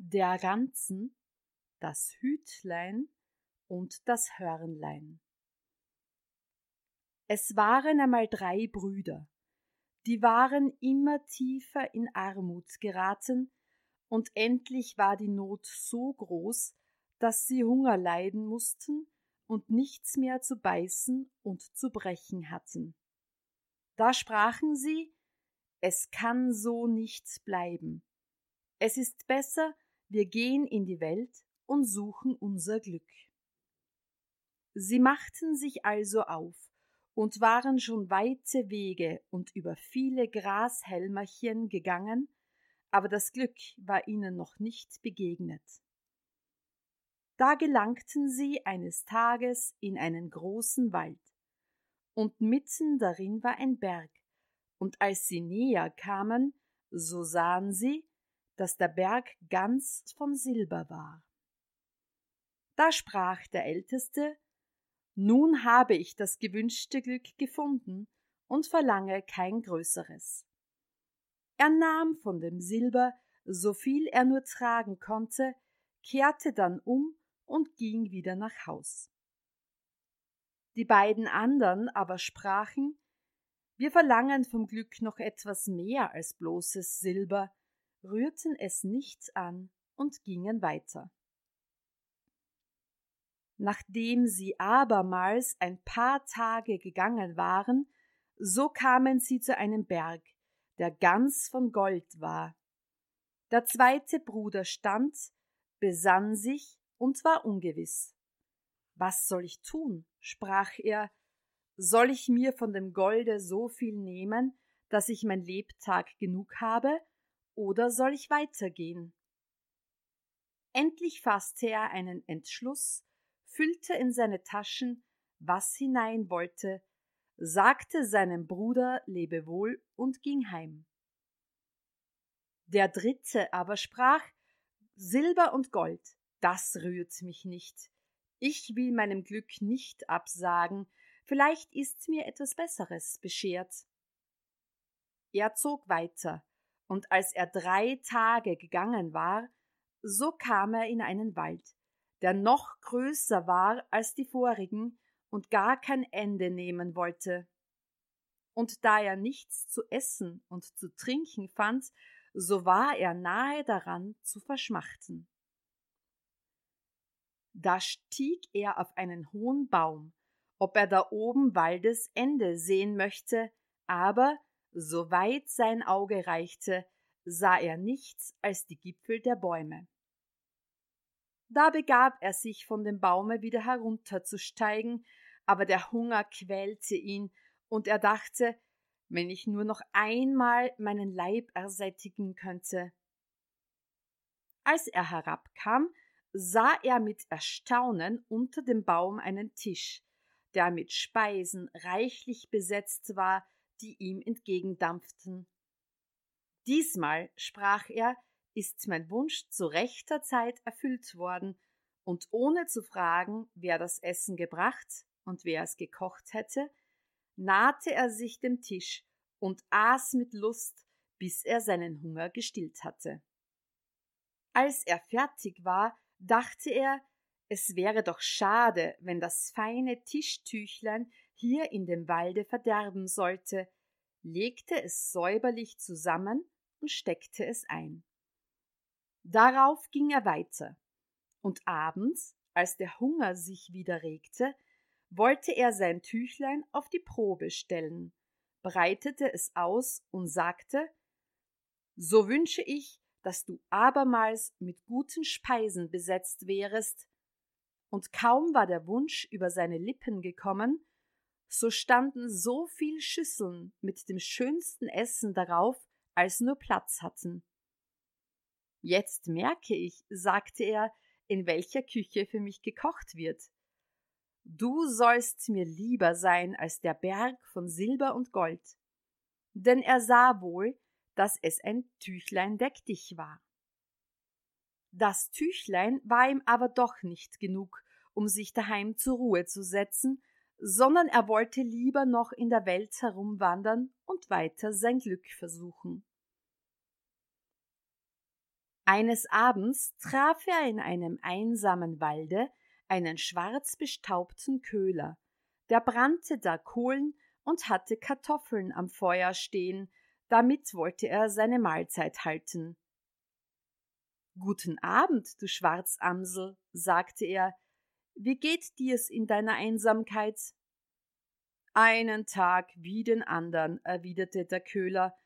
Der Ranzen, das Hütlein und das Hörnlein. Es waren einmal drei Brüder, die waren immer tiefer in Armut geraten, und endlich war die Not so groß, dass sie Hunger leiden mussten und nichts mehr zu beißen und zu brechen hatten. Da sprachen sie Es kann so nicht bleiben. Es ist besser, wir gehen in die Welt und suchen unser Glück. Sie machten sich also auf und waren schon weite Wege und über viele Grashelmerchen gegangen, aber das Glück war ihnen noch nicht begegnet. Da gelangten sie eines Tages in einen großen Wald, und mitten darin war ein Berg, und als sie näher kamen, so sahen sie, dass der Berg ganz von Silber war. Da sprach der Älteste Nun habe ich das gewünschte Glück gefunden und verlange kein größeres. Er nahm von dem Silber so viel er nur tragen konnte, kehrte dann um und ging wieder nach Haus. Die beiden andern aber sprachen Wir verlangen vom Glück noch etwas mehr als bloßes Silber, rührten es nichts an und gingen weiter. Nachdem sie abermals ein paar Tage gegangen waren, so kamen sie zu einem Berg, der ganz von Gold war. Der zweite Bruder stand, besann sich und war ungewiss. Was soll ich tun? sprach er. Soll ich mir von dem Golde so viel nehmen, dass ich mein Lebtag genug habe, oder soll ich weitergehen? Endlich fasste er einen Entschluss, füllte in seine Taschen, was hinein wollte, sagte seinem Bruder Lebewohl und ging heim. Der dritte aber sprach Silber und Gold, das rührt mich nicht. Ich will meinem Glück nicht absagen, vielleicht ist's mir etwas Besseres beschert. Er zog weiter, und als er drei Tage gegangen war, so kam er in einen Wald, der noch größer war als die vorigen und gar kein Ende nehmen wollte. Und da er nichts zu essen und zu trinken fand, so war er nahe daran zu verschmachten. Da stieg er auf einen hohen Baum, ob er da oben Waldes Ende sehen möchte, aber so weit sein Auge reichte, sah er nichts als die Gipfel der Bäume. Da begab er sich von dem Baume wieder herunterzusteigen, aber der Hunger quälte ihn, und er dachte, wenn ich nur noch einmal meinen Leib ersättigen könnte. Als er herabkam, sah er mit Erstaunen unter dem Baum einen Tisch, der mit Speisen reichlich besetzt war, die ihm entgegendampften. Diesmal, sprach er, ist mein Wunsch zu rechter Zeit erfüllt worden, und ohne zu fragen, wer das Essen gebracht und wer es gekocht hätte, nahte er sich dem Tisch und aß mit Lust, bis er seinen Hunger gestillt hatte. Als er fertig war, dachte er, es wäre doch schade, wenn das feine Tischtüchlein hier in dem Walde verderben sollte, legte es säuberlich zusammen und steckte es ein. Darauf ging er weiter, und abends, als der Hunger sich wieder regte, wollte er sein Tüchlein auf die Probe stellen, breitete es aus und sagte So wünsche ich, dass du abermals mit guten Speisen besetzt wärest. Und kaum war der Wunsch über seine Lippen gekommen, so standen so viel Schüsseln mit dem schönsten Essen darauf, als nur Platz hatten. Jetzt merke ich, sagte er, in welcher Küche für mich gekocht wird. Du sollst mir lieber sein als der Berg von Silber und Gold. Denn er sah wohl, dass es ein Tüchlein deck dich war. Das Tüchlein war ihm aber doch nicht genug, um sich daheim zur Ruhe zu setzen, sondern er wollte lieber noch in der Welt herumwandern und weiter sein Glück versuchen. Eines Abends traf er in einem einsamen Walde einen schwarz bestaubten Köhler, der brannte da Kohlen und hatte Kartoffeln am Feuer stehen, damit wollte er seine Mahlzeit halten. Guten Abend, du Schwarzamsel, sagte er, wie geht dir's in deiner Einsamkeit? Einen Tag wie den andern, erwiderte der Köhler,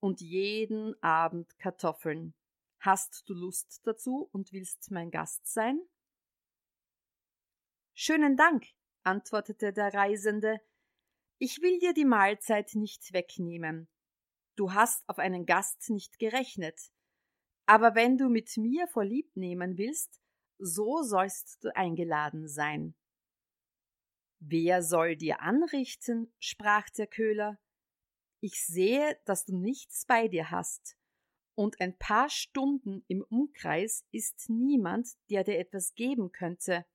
und jeden Abend Kartoffeln. Hast du Lust dazu und willst mein Gast sein? Schönen Dank, antwortete der Reisende. Ich will dir die Mahlzeit nicht wegnehmen. Du hast auf einen Gast nicht gerechnet. Aber wenn du mit mir vorlieb nehmen willst, so sollst du eingeladen sein. Wer soll dir anrichten? sprach der Köhler. Ich sehe, dass du nichts bei dir hast und ein paar Stunden im Umkreis ist niemand, der dir etwas geben könnte.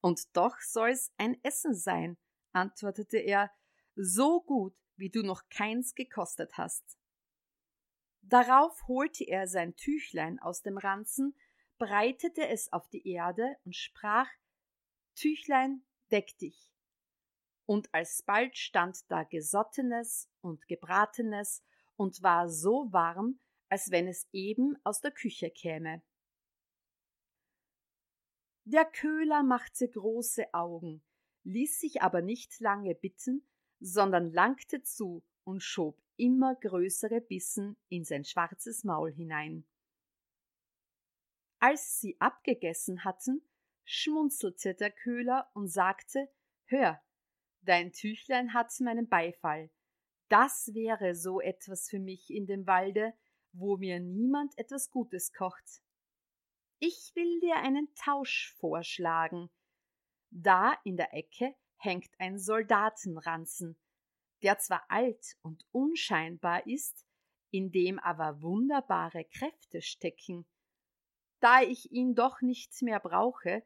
Und doch soll's ein Essen sein, antwortete er, so gut, wie du noch keins gekostet hast. Darauf holte er sein Tüchlein aus dem Ranzen, breitete es auf die Erde und sprach Tüchlein, deck dich. Und alsbald stand da Gesottenes und Gebratenes und war so warm, als wenn es eben aus der Küche käme. Der Köhler machte große Augen, ließ sich aber nicht lange bitten, sondern langte zu und schob immer größere Bissen in sein schwarzes Maul hinein. Als sie abgegessen hatten, schmunzelte der Köhler und sagte Hör, dein Tüchlein hat meinen Beifall, das wäre so etwas für mich in dem Walde, wo mir niemand etwas Gutes kocht. Ich will dir einen Tausch vorschlagen. Da in der Ecke hängt ein Soldatenranzen, der zwar alt und unscheinbar ist, in dem aber wunderbare Kräfte stecken. Da ich ihn doch nicht mehr brauche,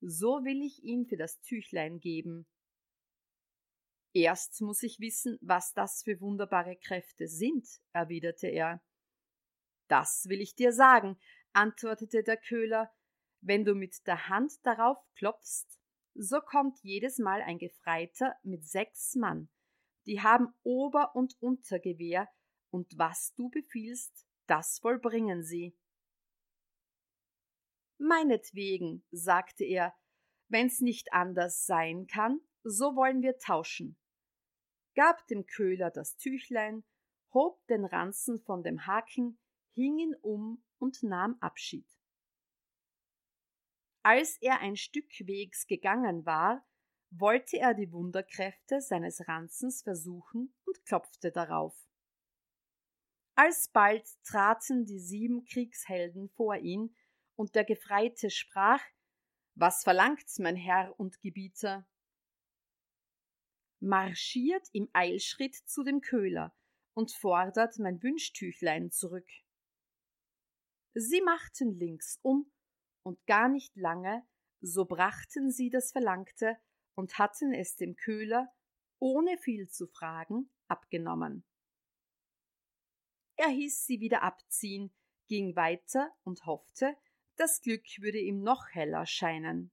so will ich ihn für das Tüchlein geben. Erst muss ich wissen, was das für wunderbare Kräfte sind, erwiderte er. Das will ich dir sagen, antwortete der Köhler, wenn du mit der Hand darauf klopfst, so kommt jedes Mal ein Gefreiter mit sechs Mann, die haben Ober- und Untergewehr, und was du befiehlst, das vollbringen sie. Meinetwegen, sagte er, wenn's nicht anders sein kann, so wollen wir tauschen gab dem Köhler das Tüchlein, hob den Ranzen von dem Haken, hing ihn um und nahm Abschied. Als er ein Stück Wegs gegangen war, wollte er die Wunderkräfte seines Ranzens versuchen und klopfte darauf. Alsbald traten die sieben Kriegshelden vor ihn, und der Gefreite sprach Was verlangt's, mein Herr und Gebieter? marschiert im Eilschritt zu dem Köhler und fordert mein Wünschtüchlein zurück. Sie machten links um, und gar nicht lange, so brachten sie das Verlangte und hatten es dem Köhler, ohne viel zu fragen, abgenommen. Er hieß sie wieder abziehen, ging weiter und hoffte, das Glück würde ihm noch heller scheinen.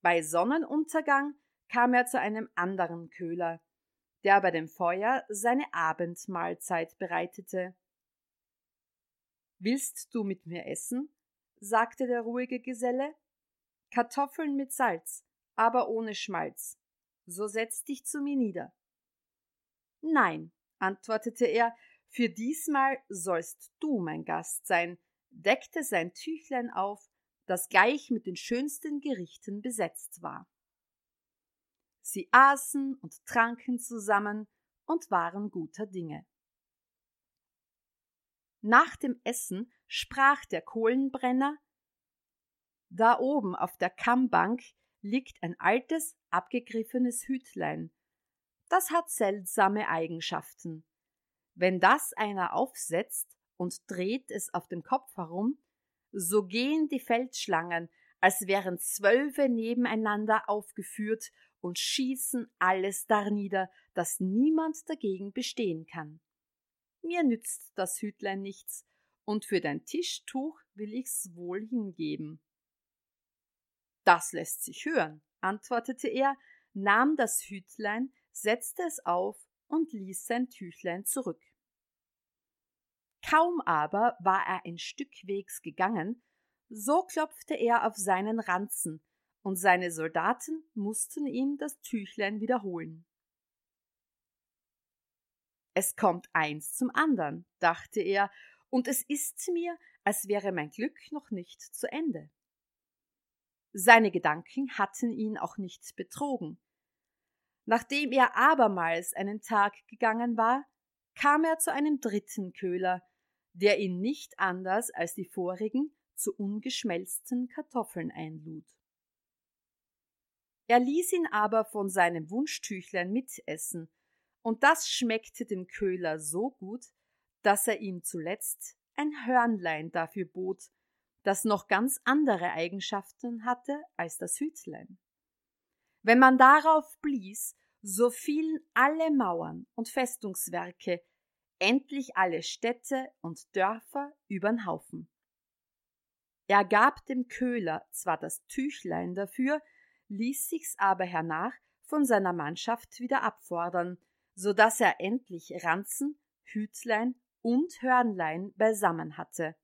Bei Sonnenuntergang kam er zu einem anderen Köhler, der bei dem Feuer seine Abendmahlzeit bereitete. Willst du mit mir essen? sagte der ruhige Geselle. Kartoffeln mit Salz, aber ohne Schmalz. So setz dich zu mir nieder. Nein, antwortete er, für diesmal sollst du mein Gast sein, deckte sein Tüchlein auf, das gleich mit den schönsten Gerichten besetzt war. Sie aßen und tranken zusammen und waren guter Dinge. Nach dem Essen sprach der Kohlenbrenner Da oben auf der Kammbank liegt ein altes, abgegriffenes Hütlein. Das hat seltsame Eigenschaften. Wenn das einer aufsetzt und dreht es auf dem Kopf herum, so gehen die Feldschlangen, als wären Zwölfe nebeneinander aufgeführt und schießen alles darnieder, dass niemand dagegen bestehen kann. Mir nützt das Hütlein nichts, und für dein Tischtuch will ich's wohl hingeben. Das lässt sich hören, antwortete er, nahm das Hütlein, setzte es auf und ließ sein Tüchlein zurück. Kaum aber war er ein Stück Wegs gegangen, so klopfte er auf seinen Ranzen, und seine Soldaten mussten ihm das Tüchlein wiederholen. Es kommt eins zum andern, dachte er, und es ist mir, als wäre mein Glück noch nicht zu Ende. Seine Gedanken hatten ihn auch nicht betrogen. Nachdem er abermals einen Tag gegangen war, kam er zu einem dritten Köhler, der ihn nicht anders als die vorigen zu ungeschmelzten Kartoffeln einlud. Er ließ ihn aber von seinem Wunschtüchlein mitessen, und das schmeckte dem Köhler so gut, dass er ihm zuletzt ein Hörnlein dafür bot, das noch ganz andere Eigenschaften hatte als das Hütlein. Wenn man darauf blies, so fielen alle Mauern und Festungswerke, endlich alle Städte und Dörfer übern Haufen. Er gab dem Köhler zwar das Tüchlein dafür, ließ sich's aber hernach von seiner Mannschaft wieder abfordern, so dass er endlich Ranzen, Hütlein und Hörnlein beisammen hatte.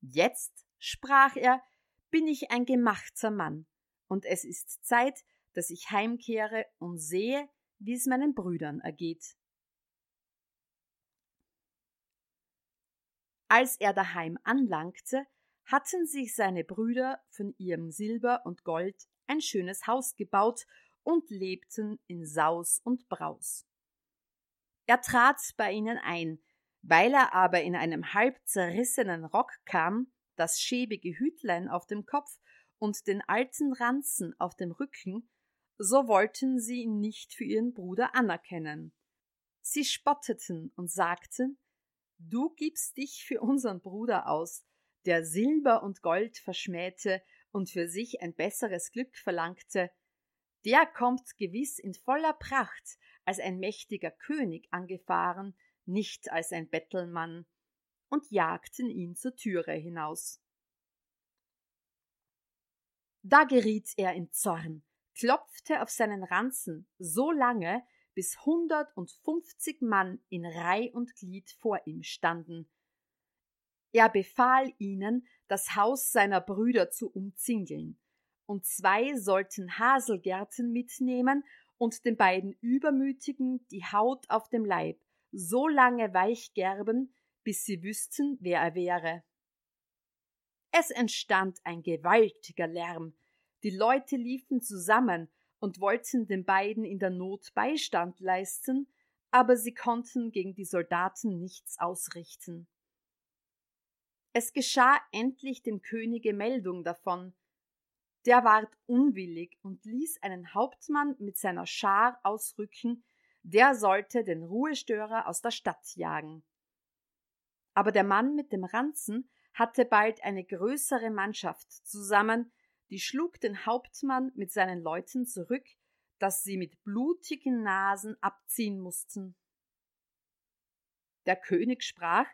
Jetzt, sprach er, bin ich ein gemachter Mann, und es ist Zeit, dass ich heimkehre und sehe, wie es meinen Brüdern ergeht. Als er daheim anlangte, hatten sich seine Brüder von ihrem Silber und Gold ein schönes Haus gebaut und lebten in Saus und Braus. Er trat bei ihnen ein, weil er aber in einem halb zerrissenen Rock kam, das schäbige Hütlein auf dem Kopf und den alten Ranzen auf dem Rücken, so wollten sie ihn nicht für ihren Bruder anerkennen. Sie spotteten und sagten, Du gibst dich für unseren Bruder aus, der Silber und Gold verschmähte und für sich ein besseres Glück verlangte, der kommt gewiss in voller Pracht als ein mächtiger König angefahren, nicht als ein Bettelmann, und jagten ihn zur Türe hinaus. Da geriet er in Zorn, klopfte auf seinen Ranzen so lange, bis hundertundfünfzig Mann in Reih und Glied vor ihm standen. Er befahl ihnen, das Haus seiner Brüder zu umzingeln, und zwei sollten Haselgärten mitnehmen und den beiden Übermütigen die Haut auf dem Leib so lange weich gerben, bis sie wüssten, wer er wäre. Es entstand ein gewaltiger Lärm, die Leute liefen zusammen und wollten den beiden in der Not Beistand leisten, aber sie konnten gegen die Soldaten nichts ausrichten. Es geschah endlich dem Könige Meldung davon. Der ward unwillig und ließ einen Hauptmann mit seiner Schar ausrücken, der sollte den Ruhestörer aus der Stadt jagen. Aber der Mann mit dem Ranzen hatte bald eine größere Mannschaft zusammen, die schlug den Hauptmann mit seinen Leuten zurück, dass sie mit blutigen Nasen abziehen mussten. Der König sprach,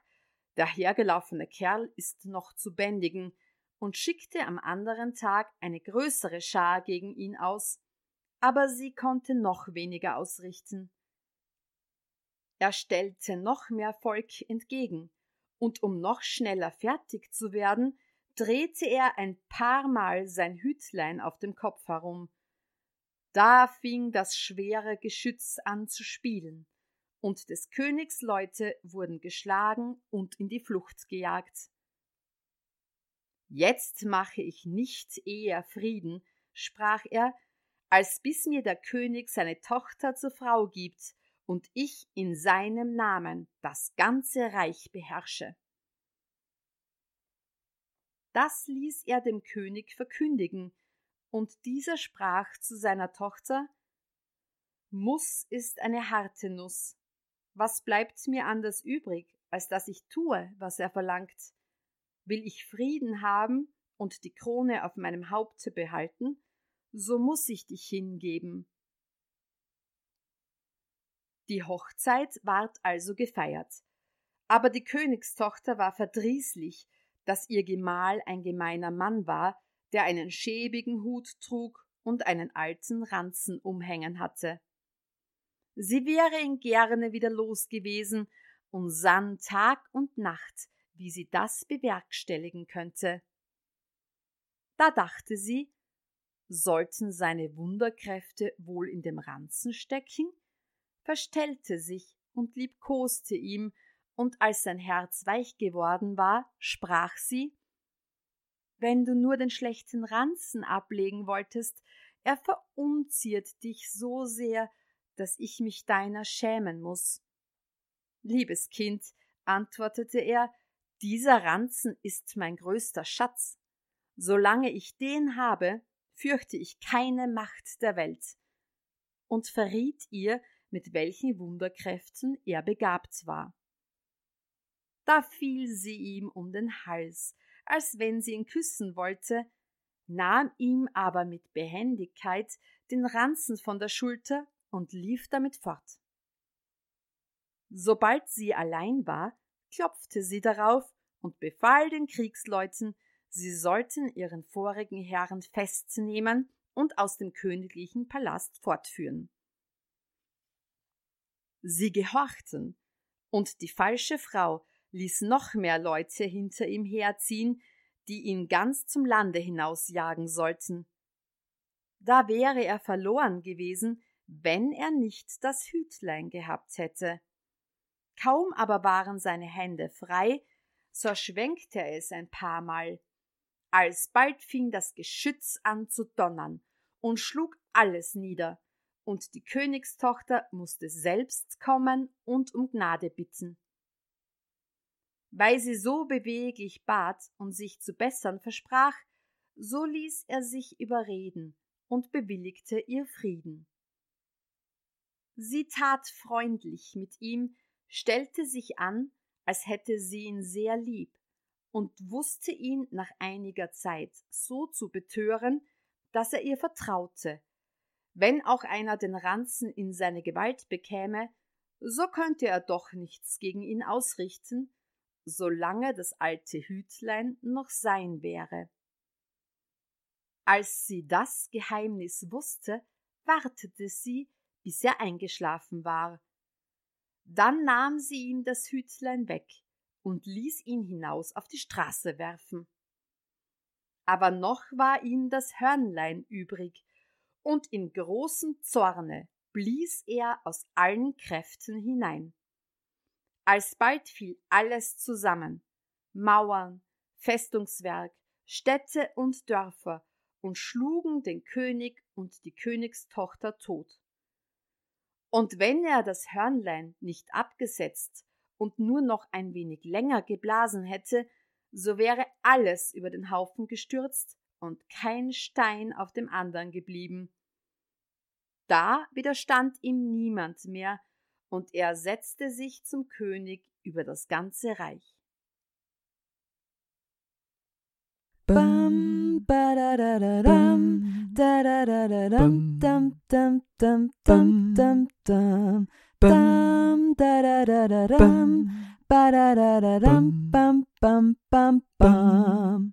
der hergelaufene Kerl ist noch zu bändigen, und schickte am anderen Tag eine größere Schar gegen ihn aus, aber sie konnte noch weniger ausrichten. Er stellte noch mehr Volk entgegen, und um noch schneller fertig zu werden, drehte er ein paar Mal sein Hütlein auf dem Kopf herum. Da fing das schwere Geschütz an zu spielen, und des Königs Leute wurden geschlagen und in die Flucht gejagt. Jetzt mache ich nicht eher Frieden, sprach er, als bis mir der König seine Tochter zur Frau gibt und ich in seinem Namen das ganze Reich beherrsche. Das ließ er dem König verkündigen, und dieser sprach zu seiner Tochter Muss ist eine harte Nuss. Was bleibt mir anders übrig, als dass ich tue, was er verlangt? Will ich Frieden haben und die Krone auf meinem Haupte behalten, so muss ich dich hingeben. Die Hochzeit ward also gefeiert. Aber die Königstochter war verdrießlich, dass ihr Gemahl ein gemeiner Mann war, der einen schäbigen Hut trug und einen alten Ranzen umhängen hatte. Sie wäre ihn gerne wieder los gewesen und sann Tag und Nacht, wie sie das bewerkstelligen könnte. Da dachte sie, sollten seine Wunderkräfte wohl in dem Ranzen stecken? Verstellte sich und liebkoste ihm, und als sein Herz weich geworden war, sprach sie Wenn du nur den schlechten Ranzen ablegen wolltest, er verunziert dich so sehr, dass ich mich deiner schämen muss. Liebes Kind, antwortete er, dieser Ranzen ist mein größter Schatz. Solange ich den habe, fürchte ich keine Macht der Welt. Und verriet ihr, mit welchen Wunderkräften er begabt war. Da fiel sie ihm um den Hals, als wenn sie ihn küssen wollte, nahm ihm aber mit Behendigkeit den Ranzen von der Schulter und lief damit fort. Sobald sie allein war, klopfte sie darauf und befahl den Kriegsleuten, sie sollten ihren vorigen Herrn festnehmen und aus dem königlichen Palast fortführen. Sie gehorchten, und die falsche Frau ließ noch mehr Leute hinter ihm herziehen, die ihn ganz zum Lande hinausjagen sollten. Da wäre er verloren gewesen, wenn er nicht das Hütlein gehabt hätte. Kaum aber waren seine Hände frei, so schwenkte er es ein paar Mal. Alsbald fing das Geschütz an zu donnern und schlug alles nieder, und die Königstochter musste selbst kommen und um Gnade bitten. Weil sie so beweglich bat und sich zu bessern versprach, so ließ er sich überreden und bewilligte ihr Frieden. Sie tat freundlich mit ihm, stellte sich an, als hätte sie ihn sehr lieb, und wusste ihn nach einiger Zeit so zu betören, dass er ihr vertraute wenn auch einer den Ranzen in seine Gewalt bekäme, so könnte er doch nichts gegen ihn ausrichten, solange das alte Hütlein noch sein wäre. Als sie das Geheimnis wusste, wartete sie, bis er eingeschlafen war. Dann nahm sie ihm das Hütlein weg und ließ ihn hinaus auf die Straße werfen. Aber noch war ihm das Hörnlein übrig, und in großem Zorne blies er aus allen Kräften hinein. Alsbald fiel alles zusammen Mauern, Festungswerk, Städte und Dörfer und schlugen den König und die Königstochter tot. Und wenn er das Hörnlein nicht abgesetzt und nur noch ein wenig länger geblasen hätte, so wäre alles über den Haufen gestürzt und kein Stein auf dem andern geblieben. Da widerstand ihm niemand mehr, und er setzte sich zum König über das ganze Reich. Bam, badadadadam, dadadadadam, dam, dam, dam, dam, dam, dam, dam, dadadadadam, badadadadam, bam, bam, bam, bam.